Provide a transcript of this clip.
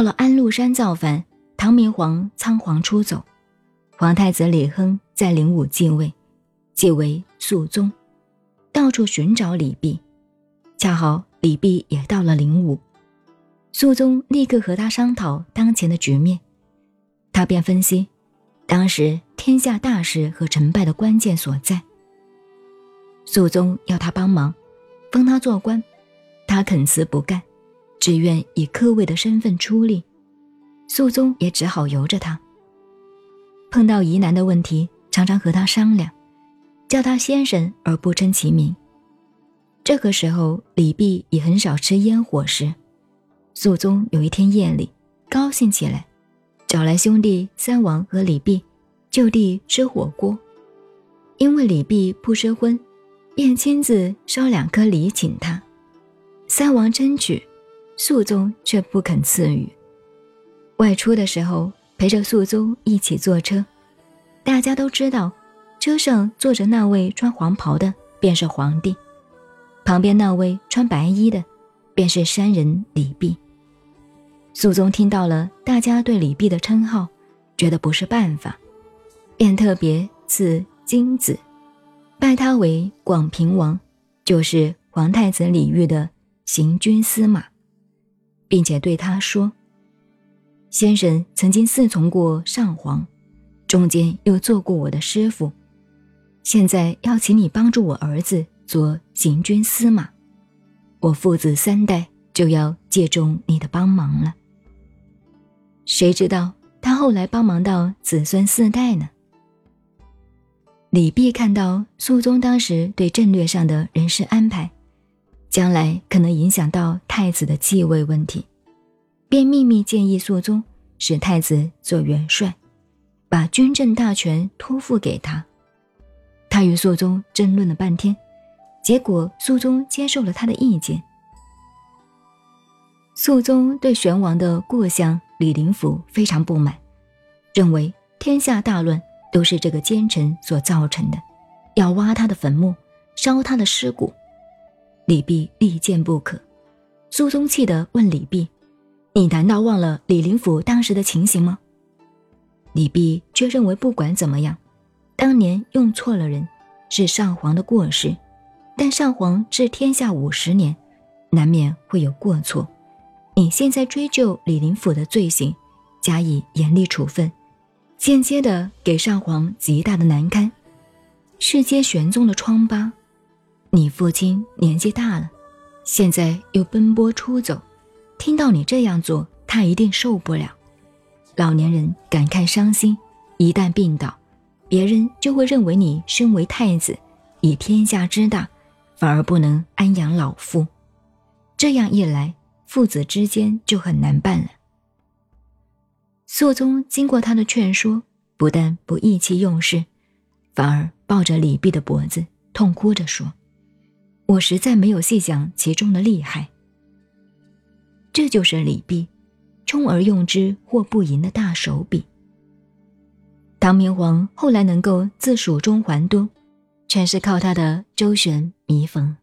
到了安禄山造反，唐明皇仓皇出走，皇太子李亨在灵武继位，即为肃宗，到处寻找李泌，恰好李泌也到了灵武，肃宗立刻和他商讨当前的局面，他便分析，当时天下大事和成败的关键所在。肃宗要他帮忙，封他做官，他恳辞不干，只愿以客位的身份出力。肃宗也只好由着他。碰到疑难的问题，常常和他商量，叫他先生而不称其名。这个时候，李泌也很少吃烟火食。肃宗有一天夜里高兴起来，找来兄弟三王和李泌，就地吃火锅。因为李泌不赊婚。便亲自烧两颗梨请他，三王争取，肃宗却不肯赐予。外出的时候，陪着肃宗一起坐车，大家都知道，车上坐着那位穿黄袍的便是皇帝，旁边那位穿白衣的，便是山人李泌。肃宗听到了大家对李泌的称号，觉得不是办法，便特别赐金子。拜他为广平王，就是皇太子李煜的行军司马，并且对他说：“先生曾经侍从过上皇，中间又做过我的师傅，现在要请你帮助我儿子做行军司马，我父子三代就要借重你的帮忙了。”谁知道他后来帮忙到子孙四代呢？李泌看到肃宗当时对战略上的人事安排，将来可能影响到太子的继位问题，便秘密建议肃宗使太子做元帅，把军政大权托付给他。他与肃宗争论了半天，结果肃宗接受了他的意见。肃宗对玄王的过相李林甫非常不满，认为天下大乱。都是这个奸臣所造成的，要挖他的坟墓，烧他的尸骨。李泌力谏不可。苏宗气地问李泌：“你难道忘了李林甫当时的情形吗？”李泌却认为，不管怎么样，当年用错了人，是上皇的过失。但上皇治天下五十年，难免会有过错。你现在追究李林甫的罪行，加以严厉处分。间接的给上皇极大的难堪，是接玄宗的疮疤。你父亲年纪大了，现在又奔波出走，听到你这样做，他一定受不了。老年人感慨伤心，一旦病倒，别人就会认为你身为太子，以天下之大，反而不能安养老父。这样一来，父子之间就很难办了。肃宗经过他的劝说，不但不意气用事，反而抱着李泌的脖子，痛哭着说：“我实在没有细想其中的厉害。”这就是李泌，充而用之或不盈的大手笔。唐明皇后来能够自蜀中还都，全是靠他的周旋弥缝。